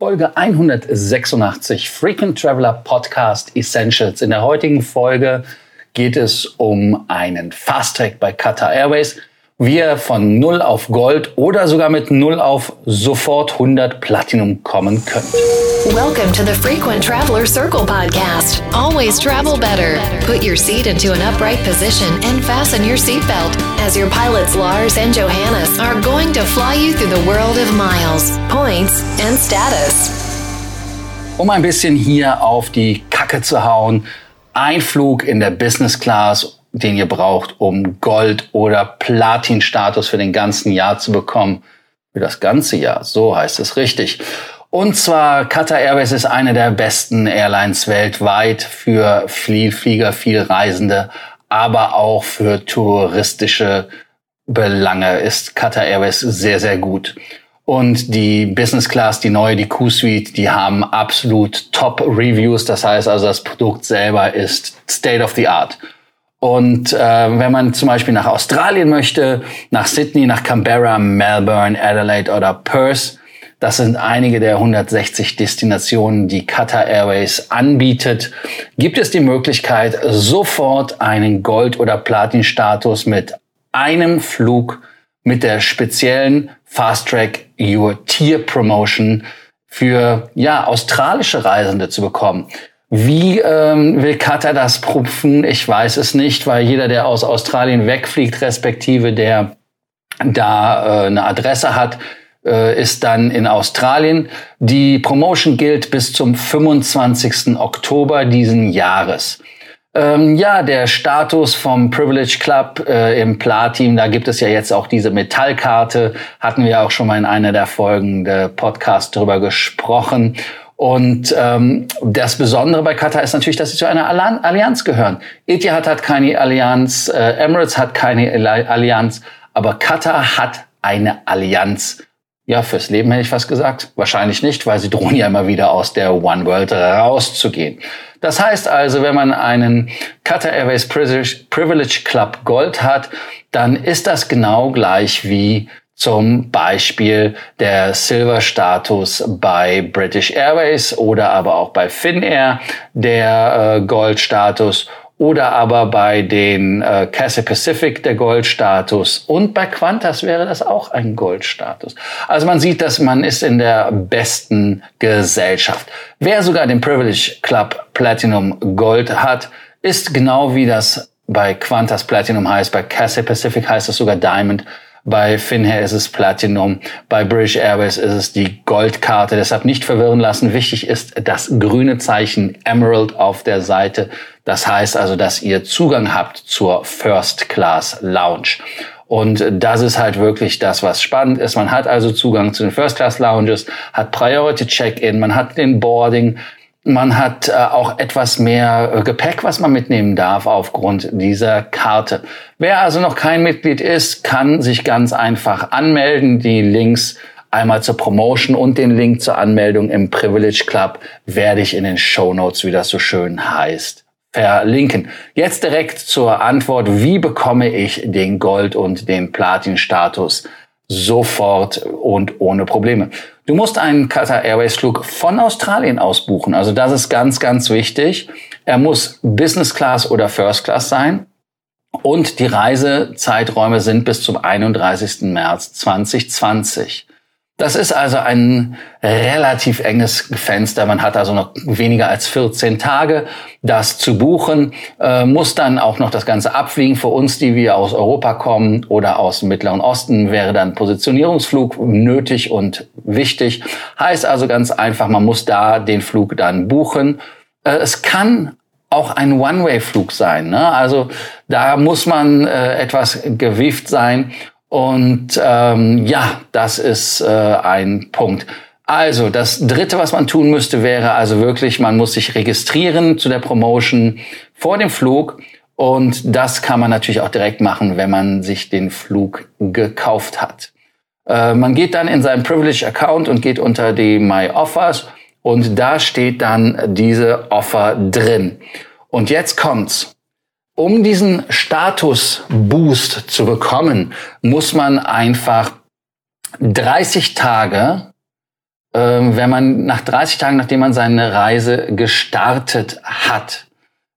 Folge 186 Frequent Traveler Podcast Essentials. In der heutigen Folge geht es um einen Fast Track bei Qatar Airways wie ihr von 0 auf Gold oder sogar mit 0 auf sofort 100 Platinum kommen könnt. Welcome to the Frequent Traveler Circle podcast. Always travel better. Put your seat into an upright position and fasten your seatbelt as your pilots Lars and Johannes are going to fly you through the world of miles, points and status. Um ein bisschen hier auf die Kacke zu hauen, ein Flug in der Business Class den ihr braucht, um Gold- oder Platin-Status für den ganzen Jahr zu bekommen. Für das ganze Jahr, so heißt es richtig. Und zwar Qatar Airways ist eine der besten Airlines weltweit für viel Flieger, viel Reisende, aber auch für touristische Belange ist Qatar Airways sehr, sehr gut. Und die Business Class, die neue, die Q-Suite, die haben absolut Top Reviews. Das heißt also, das Produkt selber ist State of the Art. Und äh, wenn man zum Beispiel nach Australien möchte, nach Sydney, nach Canberra, Melbourne, Adelaide oder Perth, das sind einige der 160 Destinationen, die Qatar Airways anbietet. Gibt es die Möglichkeit, sofort einen Gold- oder Platin-Status mit einem Flug mit der speziellen Fast Track Your Tier Promotion für ja australische Reisende zu bekommen. Wie ähm, will Qatar das prüfen? Ich weiß es nicht, weil jeder, der aus Australien wegfliegt, respektive der da äh, eine Adresse hat, äh, ist dann in Australien. Die Promotion gilt bis zum 25. Oktober diesen Jahres. Ähm, ja, der Status vom Privilege Club äh, im Platin, da gibt es ja jetzt auch diese Metallkarte, hatten wir auch schon mal in einer der Folgen der Podcast drüber gesprochen. Und ähm, das Besondere bei Qatar ist natürlich, dass sie zu einer Allianz gehören. Etihad hat keine Allianz, äh, Emirates hat keine Allianz, aber Qatar hat eine Allianz. Ja, fürs Leben hätte ich fast gesagt. Wahrscheinlich nicht, weil sie drohen ja immer wieder aus der One World rauszugehen. Das heißt also, wenn man einen Qatar Airways Privilege Club Gold hat, dann ist das genau gleich wie zum Beispiel der Silver-Status bei British Airways oder aber auch bei Finnair, der äh, Gold-Status oder aber bei den äh, Cathay Pacific der Goldstatus und bei Qantas wäre das auch ein Goldstatus. Also man sieht, dass man ist in der besten Gesellschaft. Wer sogar den Privilege Club Platinum Gold hat, ist genau wie das bei Qantas Platinum heißt, bei Cathay Pacific heißt es sogar Diamond bei Finnair ist es Platinum. Bei British Airways ist es die Goldkarte. Deshalb nicht verwirren lassen. Wichtig ist das grüne Zeichen Emerald auf der Seite. Das heißt also, dass ihr Zugang habt zur First Class Lounge. Und das ist halt wirklich das, was spannend ist. Man hat also Zugang zu den First Class Lounges, hat Priority Check-in, man hat den Boarding, man hat äh, auch etwas mehr äh, Gepäck, was man mitnehmen darf aufgrund dieser Karte. Wer also noch kein Mitglied ist, kann sich ganz einfach anmelden. Die Links einmal zur Promotion und den Link zur Anmeldung im Privilege Club werde ich in den Show Notes, wie das so schön heißt, verlinken. Jetzt direkt zur Antwort, wie bekomme ich den Gold- und den Platin-Status sofort und ohne Probleme. Du musst einen Qatar Airways Flug von Australien aus buchen. Also das ist ganz, ganz wichtig. Er muss Business Class oder First Class sein. Und die Reisezeiträume sind bis zum 31. März 2020. Das ist also ein relativ enges Fenster. Man hat also noch weniger als 14 Tage, das zu buchen, äh, muss dann auch noch das Ganze abfliegen. Für uns, die wir aus Europa kommen oder aus dem Mittleren Osten, wäre dann Positionierungsflug nötig und wichtig. Heißt also ganz einfach, man muss da den Flug dann buchen. Äh, es kann auch ein One-Way-Flug sein. Ne? Also da muss man äh, etwas gewieft sein und ähm, ja, das ist äh, ein Punkt. Also, das Dritte, was man tun müsste, wäre also wirklich, man muss sich registrieren zu der Promotion vor dem Flug. Und das kann man natürlich auch direkt machen, wenn man sich den Flug gekauft hat. Äh, man geht dann in seinen Privilege Account und geht unter die My Offers und da steht dann diese Offer drin. Und jetzt kommt's. Um diesen Status-Boost zu bekommen, muss man einfach 30 Tage ähm, wenn man nach 30 Tagen, nachdem man seine Reise gestartet hat,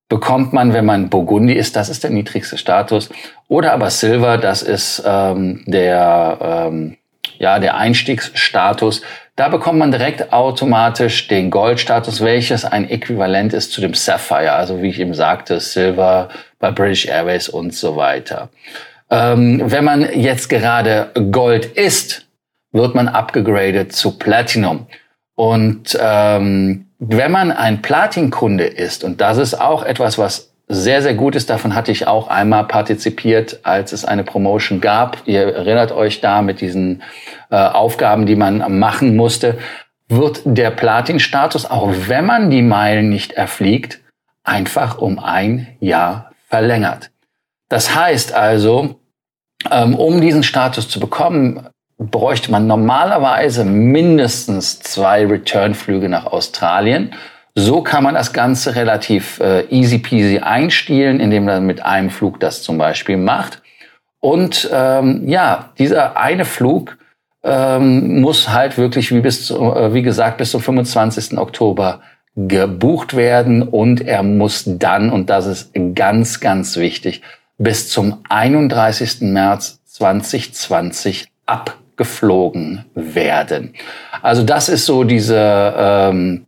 bekommt man, wenn man Burgundi ist, das ist der niedrigste Status, oder aber Silver, das ist ähm, der, ähm, ja, der Einstiegsstatus. Da bekommt man direkt automatisch den Goldstatus, welches ein Äquivalent ist zu dem Sapphire, also wie ich eben sagte, Silver bei British Airways und so weiter. Ähm, wenn man jetzt gerade Gold ist, wird man abgegradet zu Platinum. Und ähm, wenn man ein Platin-Kunde ist, und das ist auch etwas, was sehr, sehr gut ist, davon hatte ich auch einmal partizipiert, als es eine Promotion gab. Ihr erinnert euch da mit diesen äh, Aufgaben, die man machen musste, wird der Platin-Status, auch wenn man die Meilen nicht erfliegt, einfach um ein Jahr verlängert. Das heißt also, ähm, um diesen Status zu bekommen, bräuchte man normalerweise mindestens zwei Return-Flüge nach Australien. So kann man das Ganze relativ äh, easy peasy einstielen, indem man mit einem Flug das zum Beispiel macht. Und ähm, ja, dieser eine Flug ähm, muss halt wirklich, wie, bis zu, äh, wie gesagt, bis zum 25. Oktober gebucht werden und er muss dann, und das ist ganz, ganz wichtig, bis zum 31. März 2020 ab geflogen werden. Also das ist so diese ähm,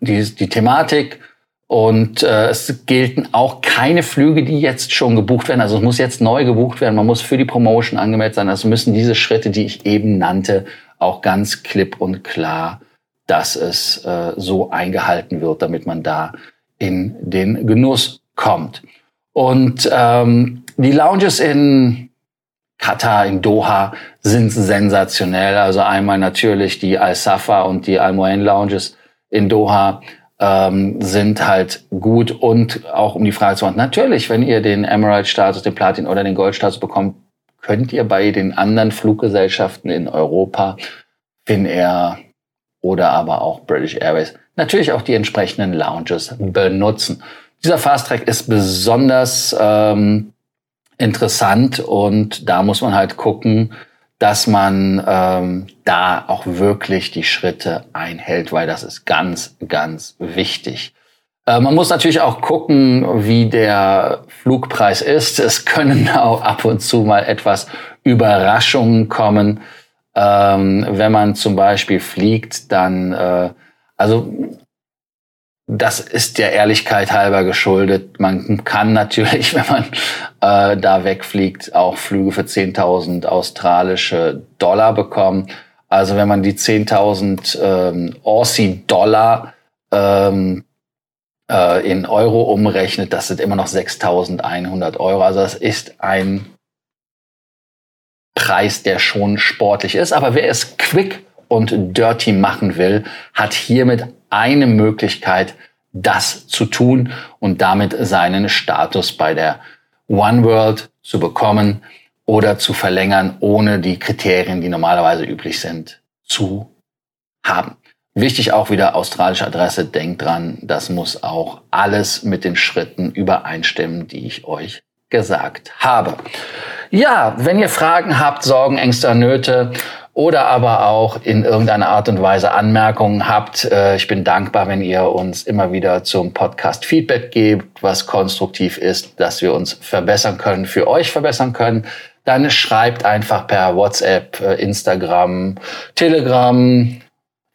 die, die Thematik. Und äh, es gelten auch keine Flüge, die jetzt schon gebucht werden. Also es muss jetzt neu gebucht werden. Man muss für die Promotion angemeldet sein. Also müssen diese Schritte, die ich eben nannte, auch ganz klipp und klar, dass es äh, so eingehalten wird, damit man da in den Genuss kommt. Und ähm, die Lounges in Katar in Doha sind sensationell. Also einmal natürlich die Al-Safa und die Al-Moain Lounges in Doha ähm, sind halt gut und auch um die Frage zu machen, natürlich, wenn ihr den Emerald-Status, den Platin oder den Gold-Status bekommt, könnt ihr bei den anderen Fluggesellschaften in Europa, Finnair oder aber auch British Airways, natürlich auch die entsprechenden Lounges benutzen. Dieser Fast Track ist besonders ähm, interessant und da muss man halt gucken, dass man ähm, da auch wirklich die Schritte einhält, weil das ist ganz, ganz wichtig. Äh, man muss natürlich auch gucken, wie der Flugpreis ist. Es können auch ab und zu mal etwas Überraschungen kommen. Ähm, wenn man zum Beispiel fliegt, dann, äh, also das ist der Ehrlichkeit halber geschuldet. Man kann natürlich, wenn man äh, da wegfliegt, auch Flüge für 10.000 australische Dollar bekommen. Also wenn man die 10.000 ähm, Aussie-Dollar ähm, äh, in Euro umrechnet, das sind immer noch 6.100 Euro. Also das ist ein Preis, der schon sportlich ist. Aber wer es quick und dirty machen will, hat hiermit eine Möglichkeit, das zu tun und damit seinen Status bei der One World zu bekommen oder zu verlängern, ohne die Kriterien, die normalerweise üblich sind, zu haben. Wichtig auch wieder australische Adresse. Denkt dran, das muss auch alles mit den Schritten übereinstimmen, die ich euch gesagt habe. Ja, wenn ihr Fragen habt, Sorgen, Ängste, Nöte oder aber auch in irgendeiner Art und Weise Anmerkungen habt. Äh, ich bin dankbar, wenn ihr uns immer wieder zum Podcast Feedback gebt, was konstruktiv ist, dass wir uns verbessern können, für euch verbessern können. Dann schreibt einfach per WhatsApp, äh, Instagram, Telegram,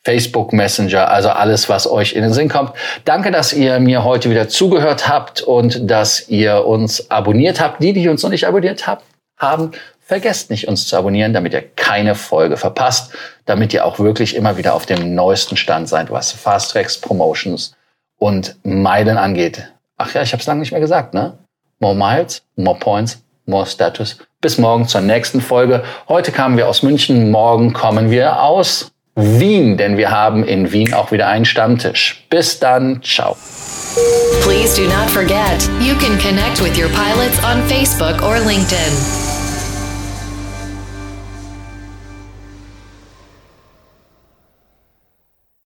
Facebook Messenger, also alles, was euch in den Sinn kommt. Danke, dass ihr mir heute wieder zugehört habt und dass ihr uns abonniert habt. Die, die uns noch nicht abonniert habt, haben, Vergesst nicht, uns zu abonnieren, damit ihr keine Folge verpasst, damit ihr auch wirklich immer wieder auf dem neuesten Stand seid, was Fast Tracks, Promotions und Meilen angeht. Ach ja, ich habe es lange nicht mehr gesagt, ne? More Miles, more Points, more Status. Bis morgen zur nächsten Folge. Heute kamen wir aus München, morgen kommen wir aus Wien, denn wir haben in Wien auch wieder einen Stammtisch. Bis dann, ciao. Please do not forget, you can connect with your pilots on Facebook or LinkedIn.